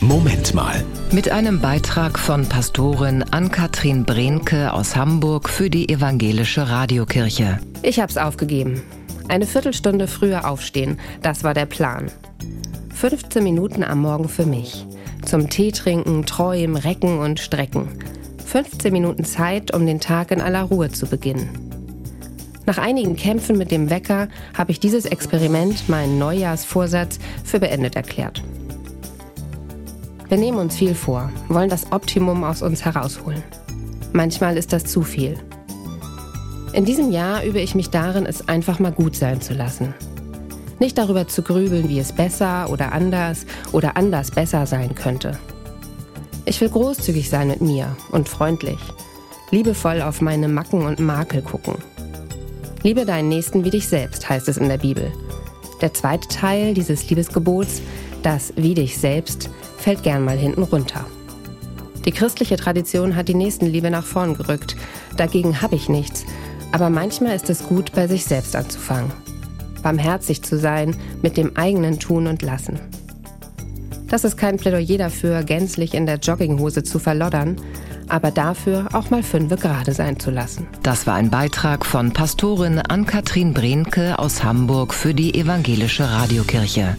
Moment mal. Mit einem Beitrag von Pastorin Ann-Kathrin Brehnke aus Hamburg für die Evangelische Radiokirche. Ich hab's aufgegeben. Eine Viertelstunde früher aufstehen, das war der Plan. 15 Minuten am Morgen für mich. Zum Tee trinken, träumen, recken und strecken. 15 Minuten Zeit, um den Tag in aller Ruhe zu beginnen. Nach einigen Kämpfen mit dem Wecker habe ich dieses Experiment, meinen Neujahrsvorsatz, für beendet erklärt. Wir nehmen uns viel vor, wollen das Optimum aus uns herausholen. Manchmal ist das zu viel. In diesem Jahr übe ich mich darin, es einfach mal gut sein zu lassen. Nicht darüber zu grübeln, wie es besser oder anders oder anders besser sein könnte. Ich will großzügig sein mit mir und freundlich, liebevoll auf meine Macken und Makel gucken. Liebe deinen Nächsten wie dich selbst, heißt es in der Bibel. Der zweite Teil dieses Liebesgebots, das wie dich selbst, fällt gern mal hinten runter. Die christliche Tradition hat die Nächstenliebe nach vorn gerückt. Dagegen habe ich nichts. Aber manchmal ist es gut, bei sich selbst anzufangen. Barmherzig zu sein mit dem eigenen Tun und Lassen. Das ist kein Plädoyer dafür, gänzlich in der Jogginghose zu verloddern, aber dafür auch mal fünfe gerade sein zu lassen. Das war ein Beitrag von Pastorin Ann-Kathrin Brehnke aus Hamburg für die Evangelische Radiokirche.